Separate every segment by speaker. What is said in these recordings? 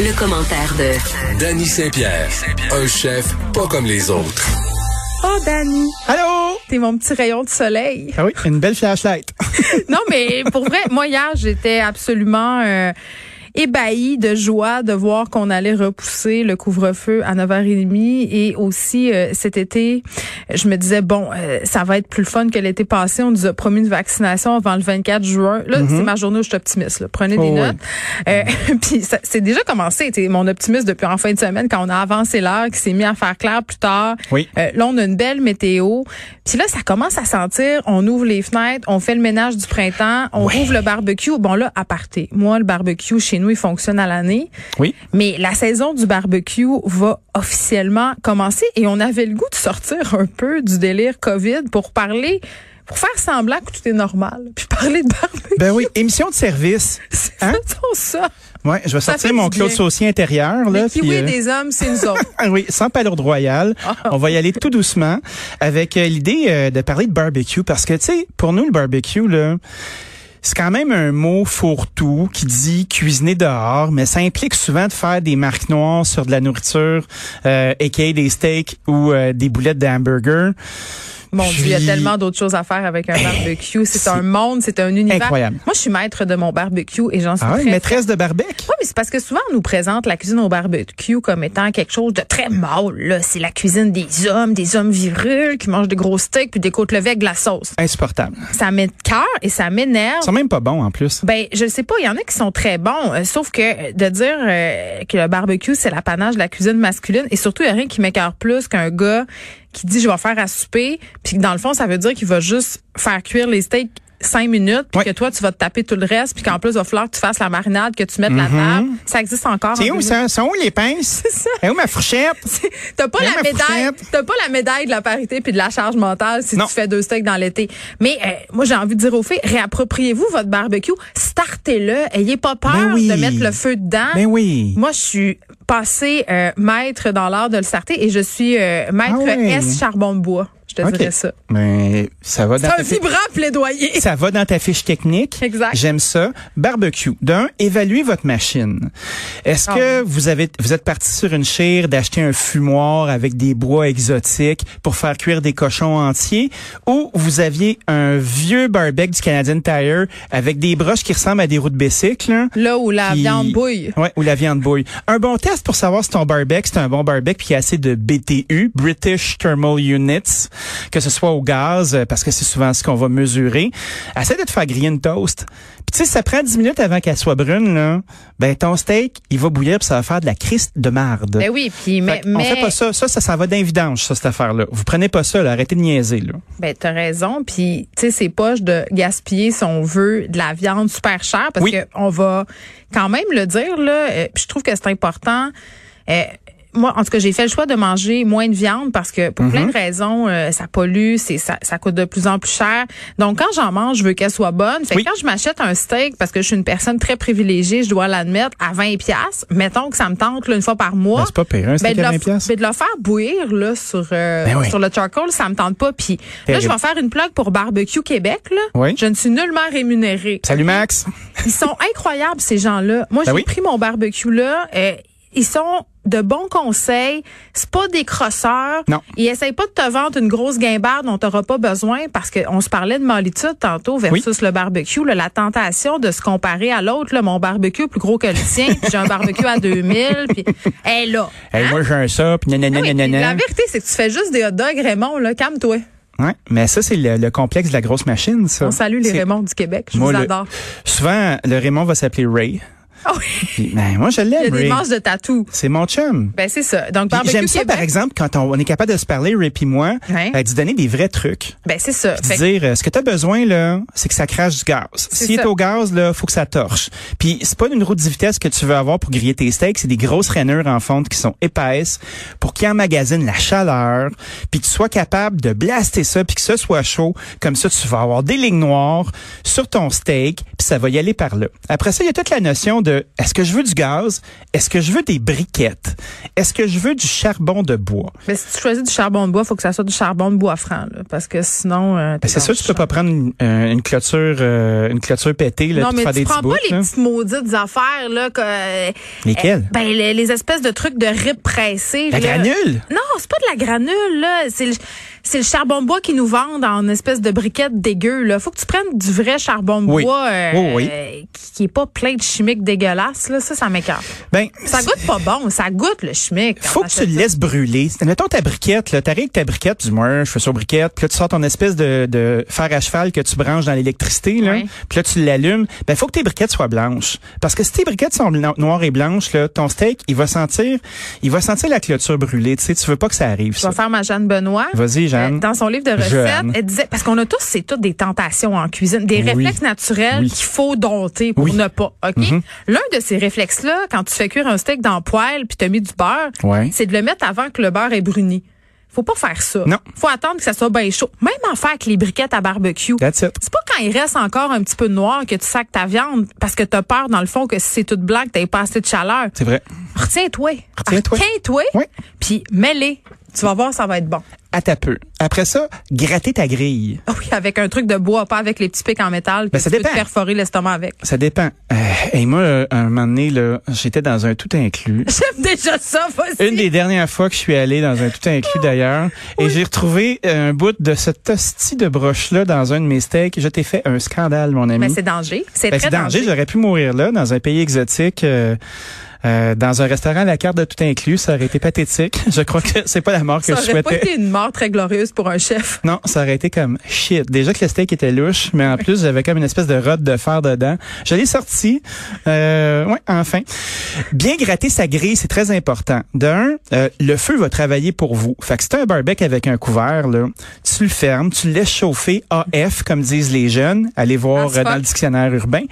Speaker 1: Le commentaire de
Speaker 2: Danny Saint-Pierre, un chef pas comme les autres.
Speaker 3: Oh, Dani,
Speaker 4: Allô?
Speaker 3: t'es mon petit rayon de soleil.
Speaker 4: Ah oui, une belle flashlight.
Speaker 3: non, mais pour vrai, moi, hier, j'étais absolument euh, ébahie de joie de voir qu'on allait repousser le couvre-feu à 9h30. Et aussi, euh, cet été, je me disais, bon, euh, ça va être plus fun que l'été passé. On nous a promis une vaccination avant le 24 juin. Là, c'est ma journée où je suis optimiste. là. Prenez des
Speaker 4: Oh,
Speaker 3: notes. Euh, Puis c'est déjà commencé. t'sais, Mon optimisme depuis en fin de semaine, quand on a avancé l'heure, qui s'est mis à faire clair plus tard.
Speaker 4: Oui.
Speaker 3: Euh, là, on a une belle météo. Puis là, ça commence à sentir. On ouvre les fenêtres, on fait le ménage du printemps, on ouvre le barbecue. Bon, là, à parté. Moi, le barbecue, chez nous, il fonctionne à l'année.
Speaker 4: Oui.
Speaker 3: Mais la saison du barbecue va officiellement commencer et on avait le goût de sortir un peu du délire COVID pour parler, pour faire semblant que tout est normal. Puis parler de barbecue.
Speaker 4: Ben oui, émission de service. Hein?
Speaker 3: Faisons ça.
Speaker 4: Ouais, je vais
Speaker 3: Ça
Speaker 4: sortir mon Claude. Saucier intérieur là. Puis,
Speaker 3: kiwis
Speaker 4: euh,
Speaker 3: des hommes, c'est nous autres.
Speaker 4: Ah oui, sans palourde royale. On va y aller tout doucement avec euh, l'idée euh, de parler de barbecue parce que tu sais, pour nous le barbecue là, c'est quand même un mot fourre-tout qui dit cuisiner dehors, mais ça implique souvent de faire des marques noires sur de la nourriture, euh, aka des steaks ou euh, des boulettes de hamburger.
Speaker 3: Mon Dieu, il y a tellement d'autres choses à faire avec un barbecue. C'est
Speaker 4: c'est
Speaker 3: un monde, c'est un univers.
Speaker 4: incroyable.
Speaker 3: Moi, je suis maître de mon barbecue et j'en suis
Speaker 4: Ah
Speaker 3: très
Speaker 4: maîtresse de barbecue.
Speaker 3: Oui, mais c'est parce que souvent, on nous présente la cuisine au barbecue comme étant quelque chose de très mâle. là. C'est la cuisine des hommes, des hommes virils qui mangent des gros steaks puis des côtes levées avec de la sauce.
Speaker 4: Insupportable.
Speaker 3: Ça met de cœur et ça m'énerve.
Speaker 4: Ils sont même pas bons en plus.
Speaker 3: Ben, je sais pas, il y en a qui sont très bons, euh, sauf que euh, de dire euh, que le barbecue, c'est l'apanage de la cuisine masculine, et surtout, il y a rien qui m'écœure plus qu'un gars qui dit je vais faire à souper, puis dans le fond, ça veut dire qu'il va juste faire cuire les steaks cinq minutes, puis que toi, tu vas te taper tout le reste, puis qu'en plus, il va falloir que tu fasses la marinade, que tu mettes la table. Ça existe encore.
Speaker 4: C'est
Speaker 3: en
Speaker 4: où
Speaker 3: 2000.
Speaker 4: ça? Sont où les pinces?
Speaker 3: C'est ça.
Speaker 4: Et où ma fourchette?
Speaker 3: T'as pas la médaille, pas la médaille de la parité puis de la charge mentale si
Speaker 4: Non.
Speaker 3: tu fais deux steaks dans l'été. Mais euh, moi j'ai envie de dire aux filles, réappropriez-vous votre barbecue, startez-le, ayez pas peur
Speaker 4: Ben oui.
Speaker 3: de mettre le feu dedans.
Speaker 4: Ben oui.
Speaker 3: Moi je suis passée euh, maître dans l'art de le starter et je suis euh, maître
Speaker 4: Ah.
Speaker 3: S charbon de bois. Je te dirais ça.
Speaker 4: Mais ça va dans
Speaker 3: C'est
Speaker 4: ta
Speaker 3: un vibrant plaidoyer.
Speaker 4: ça va dans ta fiche technique.
Speaker 3: Exact.
Speaker 4: J'aime ça. Barbecue. D'un, évaluez votre machine. Est-ce
Speaker 3: Ah
Speaker 4: que vous avez vous êtes parti sur une chire d'acheter un fumoir avec des bois exotiques pour faire cuire des cochons entiers? Ou vous aviez un vieux barbecue du Canadian Tire avec des broches qui ressemblent à des roues de bicycle là,
Speaker 3: Là où la
Speaker 4: qui-
Speaker 3: viande bouille.
Speaker 4: Ouais, ou la viande bouille. Un bon test pour savoir si ton barbecue, c'est un bon barbecue puis qu'il y a assez de BTU, British Thermal Units, que ce soit au gaz, euh, parce que c'est souvent ce qu'on va mesurer. Essaie de te faire griller une toast. Puis tu sais, si ça prend 10 minutes avant qu'elle soit brune, là, ben ton steak, il va bouillir puis ça va faire de la criste de marde.
Speaker 3: Ben oui, puis mais, mais
Speaker 4: fait pas ça. Ça, ça s'en va d'un vidange, ça, cette affaire-là. Vous prenez pas ça, là. Arrêtez de niaiser, là.
Speaker 3: Ben, t'as raison. Puis, tu sais, c'est poche de gaspiller, si on veut, de la viande super chère parce
Speaker 4: Oui.
Speaker 3: que on va quand même le dire, là. euh, puis je trouve que c'est important. Euh, moi, en tout cas, j'ai fait le choix de manger moins de viande parce que pour plein de raisons, euh, ça pollue, c'est ça, ça coûte de plus en plus cher. Donc, quand j'en mange, je veux qu'elle soit bonne. Fait
Speaker 4: Oui.
Speaker 3: que quand je m'achète un steak, parce que je suis une personne très privilégiée, je dois l'admettre, à 20 pièces, mettons que ça me tente là, une fois par mois.
Speaker 4: Ben, c'est pas pire, un steak
Speaker 3: Ben, de,
Speaker 4: à
Speaker 3: le,
Speaker 4: 20 piastres.
Speaker 3: ben, de le faire bouillir là sur euh,
Speaker 4: Ben oui.
Speaker 3: sur le charcoal, ça me tente pas. Puis là, je vais faire une plug pour Barbecue Québec. Là.
Speaker 4: Oui.
Speaker 3: Je ne suis nullement rémunérée.
Speaker 4: Salut, Max.
Speaker 3: Ils sont incroyables ces gens-là. Moi,
Speaker 4: Ben
Speaker 3: j'ai pris mon barbecue là. euh, ils sont de bons conseils. C'est pas des crosseurs.
Speaker 4: Non.
Speaker 3: Ils essayent pas de te vendre une grosse guimbarde dont t'auras pas besoin parce qu'on se parlait de mollitude tantôt versus le barbecue. là, la tentation de se comparer à l'autre. Mon barbecue est plus gros que le tien. puis j'ai un barbecue à 2000. Puis, hey, là.
Speaker 4: Hey,
Speaker 3: hein?
Speaker 4: moi, j'ai un ça, puis
Speaker 3: Ah
Speaker 4: nanana,
Speaker 3: oui, puis
Speaker 4: nanana.
Speaker 3: la vérité, c'est que tu fais juste des hot dogs, Raymond. Là, calme-toi.
Speaker 4: Ouais, mais ça, c'est le, le complexe de la grosse machine, ça.
Speaker 3: On salue les
Speaker 4: C'est-
Speaker 3: Raymond du Québec. Je
Speaker 4: Moi,
Speaker 3: vous
Speaker 4: le-
Speaker 3: adore.
Speaker 4: Souvent, le Raymond va s'appeler Ray.
Speaker 3: Ah oui.
Speaker 4: Puis, ben, moi, je
Speaker 3: Il y a
Speaker 4: l'aime,
Speaker 3: des
Speaker 4: Ray.
Speaker 3: manches de tatou.
Speaker 4: C'est mon chum.
Speaker 3: Ben, c'est ça. Donc,
Speaker 4: Puis
Speaker 3: barbecue
Speaker 4: J'aime ça,
Speaker 3: Québec.
Speaker 4: par exemple, quand on, on est capable de se parler, Ray et moi, euh, d'y donner des vrais trucs.
Speaker 3: Ben, c'est ça.
Speaker 4: Puis
Speaker 3: Fait
Speaker 4: de
Speaker 3: que-
Speaker 4: dire, euh, ce que tu as besoin, là, c'est que ça crache du gaz. S'il est au gaz, là, faut que ça torche. Puis c'est pas une roue de 10 vitesses que tu veux avoir pour griller tes steaks, c'est des grosses rainures en fonte qui sont épaisses pour qu'ils emmagasinent la chaleur, puis tu sois capable de blaster ça, puis que ça soit chaud. Comme ça, tu vas avoir des lignes noires sur ton steak, puis ça va y aller par là. Après ça, il y a toute la notion de, est-ce que je veux du gaz? Est-ce que je veux des briquettes? Est-ce que je veux du charbon de bois?
Speaker 3: Ben, si tu choisis du charbon de bois, faut que ça soit du charbon de bois franc, là, parce que sinon. euh,
Speaker 4: Ben, c'est sûr, tu peux pas prendre une, euh, une clôture, euh, une clôture pétée, là,
Speaker 3: Non, mais
Speaker 4: faire
Speaker 3: tu
Speaker 4: des
Speaker 3: prends
Speaker 4: bouts,
Speaker 3: pas les
Speaker 4: là.
Speaker 3: petites maudites affaires, là, que.
Speaker 4: Lesquelles?
Speaker 3: Ben, les, les espèces de trucs de rip pressés.
Speaker 4: La
Speaker 3: là.
Speaker 4: granule?
Speaker 3: Non, c'est pas de la granule, là. C'est le, c'est le charbon de bois qui nous vendent en espèce de briquette dégueu, là. Faut que tu prennes du vrai charbon de
Speaker 4: Oui.
Speaker 3: bois, euh,
Speaker 4: oui.
Speaker 3: qui, est pas plein de chimiques dégueulasses, là. Ça, ça m'écarte.
Speaker 4: Ben,
Speaker 3: Ça goûte pas bon. Ça goûte le chimique.
Speaker 4: faut que tu le laisses brûler. Mettons ta briquette, là, t'arrives avec ta briquette, tu dis, moi, je fais ça aux briquettes, puis là, tu sors ton espèce de, de fer à cheval que tu branches dans l'électricité, là,
Speaker 3: Oui.
Speaker 4: puis là, tu l'allumes. Ben, faut que tes briquettes soient blanches. Parce que si tes briquettes sont noires et blanches, là, ton steak, il va sentir, il va sentir la clôture brûlée. Tu sais, tu veux pas que ça arrive,
Speaker 3: Je vais faire ma Jeanne Benoît.
Speaker 4: Vas-y, Jeanne.
Speaker 3: Euh, Dans son livre de recettes,
Speaker 4: Jeanne.
Speaker 3: elle disait, parce qu'on a tous, c'est toutes des tentations en cuisine, des
Speaker 4: Oui.
Speaker 3: réflexes naturels
Speaker 4: Oui.
Speaker 3: qu'il faut dompter pour
Speaker 4: Oui.
Speaker 3: ne pas, OK?
Speaker 4: Mhm.
Speaker 3: L'un de ces réflexes-là, quand tu fais cuire un steak dans le poêle puis tu as mis du beurre,
Speaker 4: Ouais.
Speaker 3: c'est de le mettre avant que le beurre ait bruni. Faut pas faire ça.
Speaker 4: Non.
Speaker 3: Faut attendre que ça soit bien chaud. Même en faire avec les briquettes à barbecue. C'est pas quand il reste encore un petit peu de noir que tu sacs ta viande parce que tu as peur, dans le fond, que si c'est tout blanc, que tu pas assez de chaleur.
Speaker 4: C'est vrai.
Speaker 3: Retiens-toi.
Speaker 4: Retiens-toi.
Speaker 3: Retiens-toi.
Speaker 4: Oui.
Speaker 3: Puis mets-les. Tu vas voir, ça va être bon.
Speaker 4: À ta peu. Après ça, gratter ta grille.
Speaker 3: Ah Oui, avec un truc de bois, pas avec les petits pics en métal. que
Speaker 4: Ben, ça
Speaker 3: tu peux te
Speaker 4: dépend.
Speaker 3: perforer l'estomac avec.
Speaker 4: Ça dépend. Euh, et moi, euh, un moment donné, là, j'étais dans un tout inclus.
Speaker 3: J'aime déjà ça, vas-y.
Speaker 4: Une des dernières fois que je suis allé dans un tout inclus d'ailleurs, et j'ai retrouvé euh, un bout de cette hostie de broche-là dans un de mes steaks. Je t'ai fait un scandale, mon ami.
Speaker 3: Mais c'est danger. C'est
Speaker 4: Ben,
Speaker 3: très
Speaker 4: c'est danger.
Speaker 3: danger.
Speaker 4: J'aurais pu mourir là, dans un pays exotique. euh, euh, dans un restaurant à la carte de tout inclus, ça aurait été pathétique. Je crois que c'est pas la mort que
Speaker 3: Ça
Speaker 4: je
Speaker 3: aurait pas
Speaker 4: souhaitais.
Speaker 3: été une mort très glorieuse pour un chef.
Speaker 4: Non, ça aurait été comme shit. Déjà que le steak était louche, mais en plus j'avais comme une espèce de rod de fer dedans. Je l'ai sorti. Euh, ouais, enfin. Bien gratter sa grille, c'est très important. D'un, euh, le feu va travailler pour vous. Fait que si un barbecue avec un couvert, là, tu le fermes, tu le laisses chauffer AF, comme disent les jeunes. Allez voir euh, dans le dictionnaire urbain.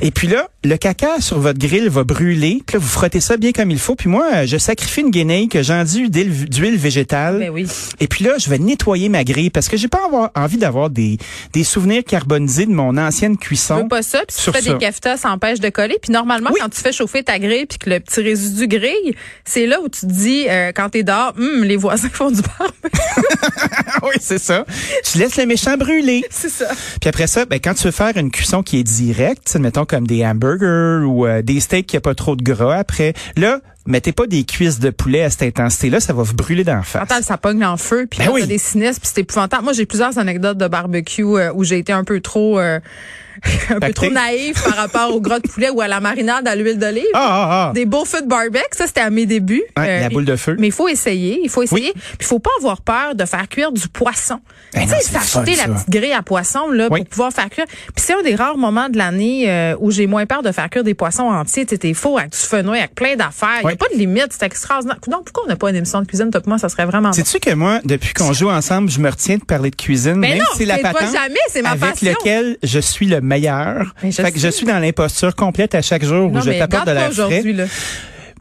Speaker 4: Et puis là, le caca sur votre grill va brûler. Puis là, vous frottez ça bien comme il faut. Puis moi, je sacrifie une guenille que j'enduis d'huile d'huile végétale.
Speaker 3: Ben oui.
Speaker 4: Et puis là, je vais nettoyer ma grille parce que j'ai pas avoir, envie d'avoir des, des souvenirs carbonisés de mon ancienne
Speaker 3: Tu
Speaker 4: cuisson.
Speaker 3: veux pas ça, puis tu
Speaker 4: sur
Speaker 3: fais
Speaker 4: ça.
Speaker 3: des keftas, ça empêche de coller. Puis normalement,
Speaker 4: Oui.
Speaker 3: quand tu fais chauffer ta grille puis que le petit résidu grille, c'est là où tu te dis, euh, quand t'es dehors, Hum, les voisins font du barbecue.
Speaker 4: oui, c'est ça. Tu laisses le méchant brûler.
Speaker 3: c'est ça.
Speaker 4: Puis après ça, ben, quand tu veux faire une cuisson qui est directe, mettons comme des hamburgers ou euh, des steaks qui a pas trop de gras après, là, mettez pas des cuisses de poulet à cette intensité-là, ça va vous brûler d'en face.
Speaker 3: Attends, ça pogne en feu, puis
Speaker 4: Ben
Speaker 3: là,
Speaker 4: oui.
Speaker 3: des sinistres, puis c'est épouvantable. Moi, j'ai plusieurs anecdotes de barbecue euh, où j'ai été un peu trop... euh, un peu trop naïf par rapport au gras de poulet ou à la marinade à l'huile d'olive.
Speaker 4: Ah, ah, ah.
Speaker 3: Des beaux feux de barbecue, ça c'était à mes débuts.
Speaker 4: Ouais, la boule de feu.
Speaker 3: Mais il faut essayer, il faut essayer. Puis il faut pas avoir peur de faire cuire du poisson.
Speaker 4: Ben
Speaker 3: tu sais, s'acheter la petite grille à poisson là
Speaker 4: Oui.
Speaker 3: pour pouvoir faire cuire. Puis c'est un des rares moments de l'année euh, où j'ai moins peur de faire cuire des poissons entiers. Tu sais, t'es faux avec du fenouil, avec plein d'affaires. Il
Speaker 4: Oui.
Speaker 3: Pas de limite, c'est extraordinaire. Donc pourquoi on n'a pas une émission de cuisine toi moi, ça serait vraiment bon?
Speaker 4: Sais-tu que moi, depuis qu'on joue ensemble, je me retiens de parler de cuisine,
Speaker 3: Mais
Speaker 4: même
Speaker 3: non,
Speaker 4: si c'est la
Speaker 3: c'est pas
Speaker 4: patente
Speaker 3: jamais, c'est ma
Speaker 4: avec
Speaker 3: passion.
Speaker 4: lequel je suis le meilleur.
Speaker 3: Mais je
Speaker 4: fait que je suis dans l'imposture complète à chaque jour
Speaker 3: non,
Speaker 4: où je t'apporte de la frais.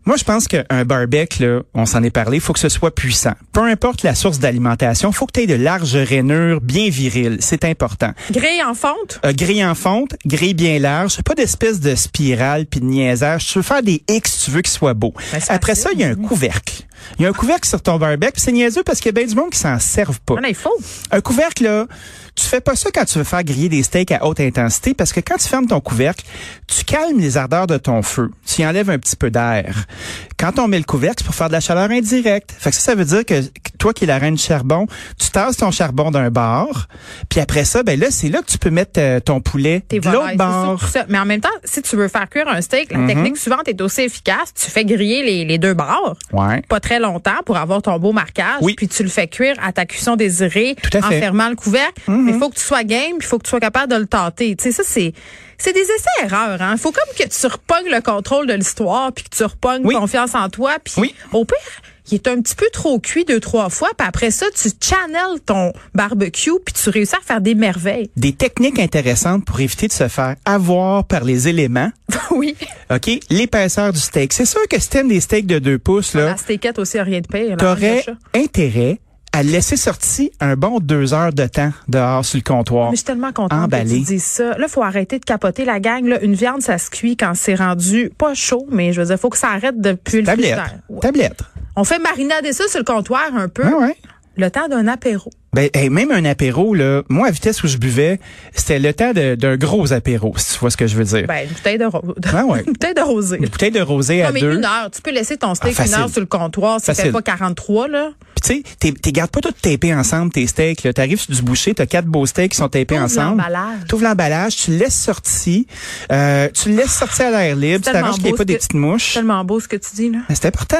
Speaker 4: Moi, je pense qu'un barbecue, là, on s'en est parlé, faut que ce soit puissant. Peu importe la source d'alimentation, faut que tu aies de larges rainures bien viriles. C'est important.
Speaker 3: Grille en fonte?
Speaker 4: Euh, grille en fonte, grille bien large, pas d'espèce de spirale puis de niaisage. Tu veux faire des X, tu veux qu'ils soient beaux.
Speaker 3: Ben,
Speaker 4: Après
Speaker 3: facile.
Speaker 4: ça, il y a un couvercle. Il y a un couvercle sur ton barbecue, c'est niaiseux parce qu'il y a bien du monde qui s'en servent pas.
Speaker 3: Il faut.
Speaker 4: Un couvercle, là, tu fais pas ça quand tu veux faire griller des steaks à haute intensité parce que quand tu fermes ton couvercle, tu calmes les ardeurs de ton feu. Tu y enlèves un petit peu d'air. Quand on met le couvercle, c'est pour faire de la chaleur indirecte. Fait que ça, ça veut dire que toi qui es la reine du charbon, tu tasses ton charbon d'un bord, puis après ça, ben là, c'est là que tu peux mettre euh, ton poulet
Speaker 3: Tes
Speaker 4: de l'autre bord.
Speaker 3: ça. Mais en même temps, si tu veux faire cuire un steak,
Speaker 4: Mhm.
Speaker 3: la technique suivante est aussi efficace. Tu fais griller les, les deux bords.
Speaker 4: Ouais.
Speaker 3: pas très longtemps pour avoir ton beau marquage.
Speaker 4: Oui.
Speaker 3: Puis tu le fais cuire à ta cuisson désirée
Speaker 4: Tout à
Speaker 3: en
Speaker 4: fait. Mhm.
Speaker 3: fermant le couvercle. Mais il faut que tu sois game, il faut que tu sois capable de le tâter. Tu sais, ça, c'est, c'est des essais-erreurs. Hein. faut comme que tu repognes le contrôle de l'histoire, puis que tu repognes
Speaker 4: Oui.
Speaker 3: confiance en toi, puis
Speaker 4: Oui.
Speaker 3: au pire, il est un petit peu trop cuit deux, trois fois, puis après ça, tu channels ton barbecue, puis tu réussis à faire des merveilles.
Speaker 4: Des techniques intéressantes pour éviter de se faire avoir par les éléments.
Speaker 3: oui.
Speaker 4: OK? L'épaisseur du steak. C'est sûr que si t'aimes des steaks de deux pouces, là,
Speaker 3: La steakette aussi, a rien de pire.
Speaker 4: t'aurais intérêt à laisser sortir un bon deux heures de temps dehors sur le comptoir.
Speaker 3: Mais je suis tellement contente
Speaker 4: Emballé.
Speaker 3: que tu dises ça. Là, faut arrêter de capoter la gang. Là, une viande, ça se cuit quand c'est rendu pas chaud, mais je veux dire, faut que ça arrête de puer le
Speaker 4: Tablette.
Speaker 3: Ouais.
Speaker 4: Tablette.
Speaker 3: On fait marinader ça sur le comptoir un peu.
Speaker 4: Ouais, ouais.
Speaker 3: Le temps d'un apéro.
Speaker 4: Ben, hey, même un apéro, là, moi, à vitesse où je buvais, c'était le temps d'un gros apéro, si tu vois ce que je veux dire.
Speaker 3: Ben, une bouteille de, ro-
Speaker 4: Ah ouais.
Speaker 3: une bouteille de rosé.
Speaker 4: Une bouteille de rosé à
Speaker 3: mais
Speaker 4: deux.
Speaker 3: une heure. Tu peux laisser ton steak
Speaker 4: Ah,
Speaker 3: une heure sur le comptoir. Ça fait pas 43, là.
Speaker 4: Puis tu sais, t'es- t'es gardes pas tout tapés ensemble, tes steaks. là. T'arrives sur du boucher, t'as quatre beaux steaks qui sont tapés ensemble.
Speaker 3: l'emballage.
Speaker 4: T'ouvres l'emballage, tu le laisses sortir. Euh, tu le laisses sortir à l'air libre. Tu
Speaker 3: C'est
Speaker 4: t'arranges qu'il n'y ait pas des petites mouches.
Speaker 3: Tellement beau ce que tu dis, là.
Speaker 4: Mais C'est important.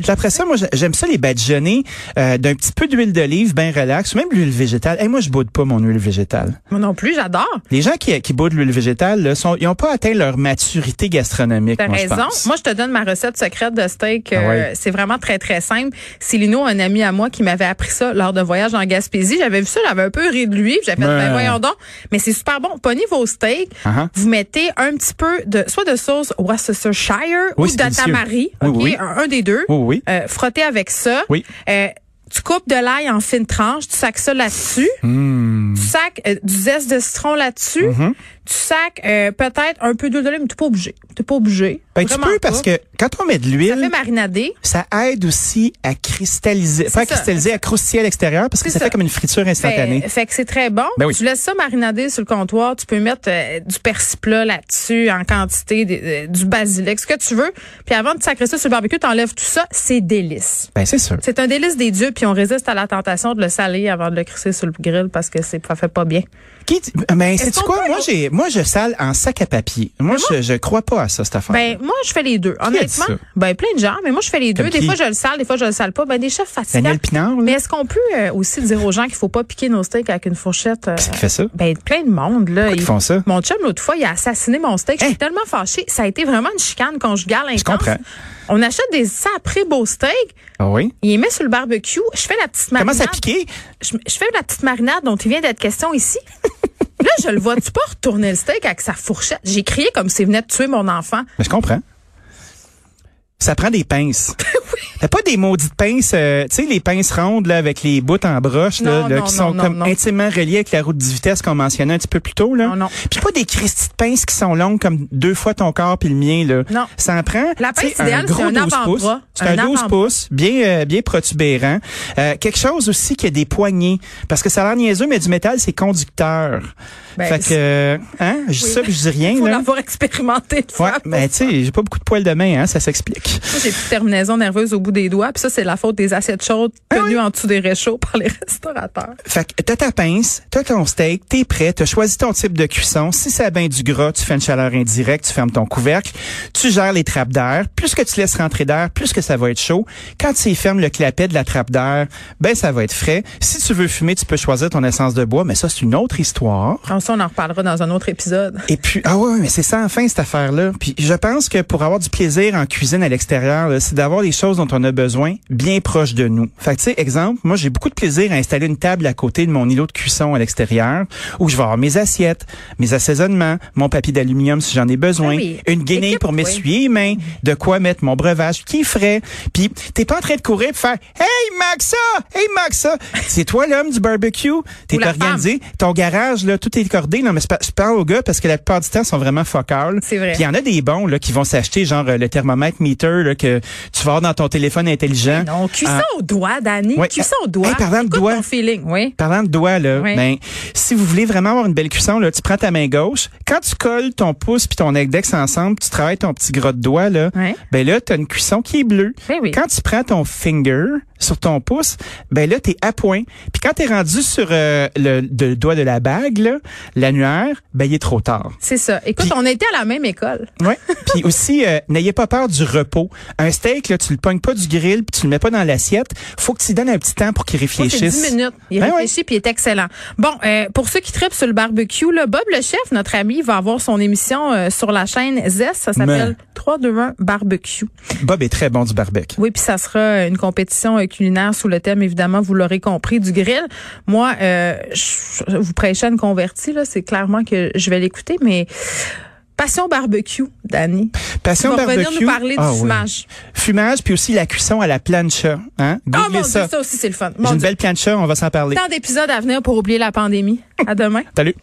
Speaker 4: Puis après ça, moi, j'aime ça les badigeonner euh, d'un petit peu d'huile d'olive bien relax, ou même l'huile végétale? Hey, moi, je boude pas mon huile végétale.
Speaker 3: Moi non plus, j'adore.
Speaker 4: Les gens qui, qui boudent l'huile végétale, là, sont, ils ont pas atteint leur maturité gastronomique,
Speaker 3: T'as raison.
Speaker 4: pense.
Speaker 3: Moi, je te donne ma recette secrète de steak.
Speaker 4: Ah
Speaker 3: euh. C'est vraiment très, très simple. C'est Lino, un ami à moi, qui m'avait appris ça lors de voyage en Gaspésie. J'avais vu ça, j'avais un peu ri de lui. J'avais fait, ben voyons donc. Mais c'est super bon. Pognez vos steaks.
Speaker 4: Uh-huh.
Speaker 3: Vous mettez un petit peu de, soit de sauce Worcestershire
Speaker 4: Oui,
Speaker 3: ou de tamari.
Speaker 4: Oui,
Speaker 3: OK?
Speaker 4: oui.
Speaker 3: Un, un des deux.
Speaker 4: Oui, oui.
Speaker 3: Euh, frottez avec ça.
Speaker 4: Oui.
Speaker 3: Euh, tu coupes de l'ail en fines tranches, tu sacs ça là-dessus.
Speaker 4: Mmh.
Speaker 3: Tu sacs euh, du zeste de citron là-dessus.
Speaker 4: Mm-hmm.
Speaker 3: Tu sacs euh, peut-être un peu d'huile d'olive, mais t'es pas obligé. T'es pas obligé.
Speaker 4: Ben, tu peux
Speaker 3: pas.
Speaker 4: parce que quand on met de
Speaker 3: Ça fait
Speaker 4: l'huile,
Speaker 3: marinader.
Speaker 4: ça aide aussi à cristalliser, pas à cristalliser, à croustiller à l'extérieur parce que ça,
Speaker 3: ça.
Speaker 4: fait comme une friture instantanée.
Speaker 3: Fait, fait que c'est très bon.
Speaker 4: Ben oui.
Speaker 3: Tu laisses ça marinader sur le comptoir. Tu peux mettre euh, du persil plat là-dessus en quantité, euh, du basilic, ce que tu veux. Puis avant de sacrer ça sur le barbecue, t'enlèves tout ça. C'est délice.
Speaker 4: Ben, c'est sûr.
Speaker 3: C'est un délice des dieux, puis on résiste à la tentation de le saler avant de le crisser sur le grill parce que c'est ça fait pas bien.
Speaker 4: Qui, mais
Speaker 3: Est-ce
Speaker 4: c'est quoi? Moi, j'ai, moi, je sale en sac à papier. Moi, je, je crois pas à ça, cette affaire.
Speaker 3: Ben moi je fais les deux.
Speaker 4: dit
Speaker 3: Honnêtement,
Speaker 4: ça?
Speaker 3: ben plein de gens, mais moi je fais les deux. Des fois je le sale, des fois je le sale pas. Ben des chefs fatigants.
Speaker 4: Daniel Pinard, là?
Speaker 3: Mais est-ce qu'on peut euh, aussi dire aux gens qu'il faut pas piquer nos steaks avec une fourchette euh,
Speaker 4: qui fait ça?
Speaker 3: Ben plein de monde là.
Speaker 4: Pourquoi ils font ça?
Speaker 3: Mon chum l'autre fois, il a assassiné mon steak. Je suis
Speaker 4: Hein?
Speaker 3: tellement fâchée. Ça a été vraiment une chicane conjugale intense.
Speaker 4: comprends.
Speaker 3: On achète des sacrés beaux steaks.
Speaker 4: Ah oui?
Speaker 3: Il les met sur le barbecue. Je fais la petite marinade.
Speaker 4: Comment ça piqué?
Speaker 3: Je, je fais la petite marinade dont il vient d'être question ici. Là, je le vois-tu pas retourner le steak avec sa fourchette? J'ai crié comme s'il venait de tuer mon enfant.
Speaker 4: Ben, je comprends. Ça prend des pinces. T'as pas des maudites pinces, euh, tu sais, les pinces rondes là, avec les bouts en broche là,
Speaker 3: Non,
Speaker 4: là,
Speaker 3: non,
Speaker 4: qui
Speaker 3: non,
Speaker 4: sont comme intimement reliés avec la route de vitesse qu'on mentionnait un petit peu plus tôt. Là.
Speaker 3: Non, non.
Speaker 4: Puis pas des cristis de pinces qui sont longues comme deux fois ton corps puis le mien. Là.
Speaker 3: Non.
Speaker 4: Ça en prend.
Speaker 3: La pince idéale, c'est un
Speaker 4: 12 pouces. C'est
Speaker 3: Un
Speaker 4: un 12
Speaker 3: avant-bras.
Speaker 4: pouces, bien, euh, bien protubérant. Euh, quelque chose aussi qui a des poignées. Parce que ça a l'air niaiseux, mais du métal, c'est conducteur.
Speaker 3: Ben,
Speaker 4: fait que, hein, je dis
Speaker 3: Oui.
Speaker 4: ça puis je dis rien.
Speaker 3: Il faut l'avoir expérimenté de
Speaker 4: Ouais, mais tu sais, j'ai pas beaucoup de poils de main, hein, ça s'explique.
Speaker 3: Moi, j'ai plus de terminaison nerveuse au bout des doigts. Puis ça, c'est la faute des assiettes chaudes
Speaker 4: Ah
Speaker 3: tenues en dessous des réchauds par les restaurateurs.
Speaker 4: Fait que t'as ta pince, t'as ton steak, t'es prêt, t'as choisi ton type de cuisson. Si ça a bien du gras, tu fais une chaleur indirecte, tu fermes ton couvercle, tu gères les trappes d'air. Plus que tu laisses rentrer d'air, plus que ça va être chaud. Quand tu fermes le clapet de la trappe d'air, ben ça va être frais. Si tu veux fumer, tu peux choisir ton essence de bois, mais ça c'est une autre histoire.
Speaker 3: On en reparlera dans un autre épisode.
Speaker 4: Et puis, ah ouais, mais c'est ça enfin cette affaire-là. Puis je pense que pour avoir du plaisir en cuisine à l'extérieur, c'est d'avoir les choses dont on a besoin bien proches de nous. Fait que, tu sais, exemple, moi, j'ai beaucoup de plaisir à installer une table à côté de mon îlot de cuisson à l'extérieur où je vais avoir mes assiettes, mes assaisonnements, mon papier d'aluminium si j'en ai besoin,
Speaker 3: Ah oui.
Speaker 4: une guenille pour
Speaker 3: oui.
Speaker 4: m'essuyer les mains, de quoi mettre mon breuvage qui est frais. Puis, t'es pas en train de courir pour faire « Hey, Maxa! Hey, Maxa! » C'est toi l'homme du barbecue. T'es organisé. Ton garage, là, tout est Non, mais je parle aux gars parce que la plupart du temps, ils sont vraiment focal.
Speaker 3: C'est vrai.
Speaker 4: Puis il y en a des bons là qui vont s'acheter genre euh, le thermomètre meter là, que tu vas avoir dans ton téléphone intelligent.
Speaker 3: Non, cuisson
Speaker 4: Ah,
Speaker 3: au doigt, Dani.
Speaker 4: Ouais.
Speaker 3: Cuisson au doigt.
Speaker 4: Hey, parlant de doigt.
Speaker 3: ton feeling, oui.
Speaker 4: Parlant de doigts, là,
Speaker 3: Oui.
Speaker 4: ben, si vous voulez vraiment avoir une belle cuisson, là, tu prends ta main gauche. Quand tu colles ton pouce puis ton index ensemble, tu travailles ton petit gras de doigt, là,
Speaker 3: Ouais.
Speaker 4: ben là, tu as une cuisson qui est bleue.
Speaker 3: Ben oui.
Speaker 4: Quand tu prends ton finger, sur ton pouce, ben là, t'es à point. Puis quand t'es rendu sur euh, le, le doigt de la bague, là, l'annuaire, ben il est trop tard.
Speaker 3: C'est ça. Écoute,
Speaker 4: Puis-
Speaker 3: on était à la même école.
Speaker 4: Ouais. puis aussi, euh, n'ayez pas peur du repos. Un steak, là, tu le pognes pas du grill, puis tu le mets pas dans l'assiette. Faut que tu lui donnes un petit temps pour qu'il
Speaker 3: Moi, c'est
Speaker 4: réfléchisse.
Speaker 3: 10 minutes. Il
Speaker 4: Ben
Speaker 3: réfléchit puis il est excellent. Bon, euh, pour ceux qui tripent sur le barbecue, là, Bob le chef, notre ami, va avoir son émission euh, sur la chaîne Zest. Ça s'appelle 3 2 1 barbecue.
Speaker 4: Bob est très bon du barbecue.
Speaker 3: Oui, puis ça sera une compétition culinaire sous le thème, évidemment, vous l'aurez compris, du grill. Moi, euh, je, vous prêchais une convertie, là. C'est clairement que je vais l'écouter, mais passion barbecue, Dani. Tu
Speaker 4: Passion
Speaker 3: vas
Speaker 4: barbecue?
Speaker 3: revenir nous parler
Speaker 4: Ah
Speaker 3: du
Speaker 4: oui.
Speaker 3: fumage.
Speaker 4: Fumage, puis aussi la cuisson à la plancha. Hein?
Speaker 3: Ah
Speaker 4: Googlez
Speaker 3: mon
Speaker 4: ça.
Speaker 3: Dieu, ça aussi, c'est le fun.
Speaker 4: J'ai une belle plancha, on va s'en parler.
Speaker 3: Tant d'épisodes à venir pour oublier la pandémie. À demain.
Speaker 4: Salut.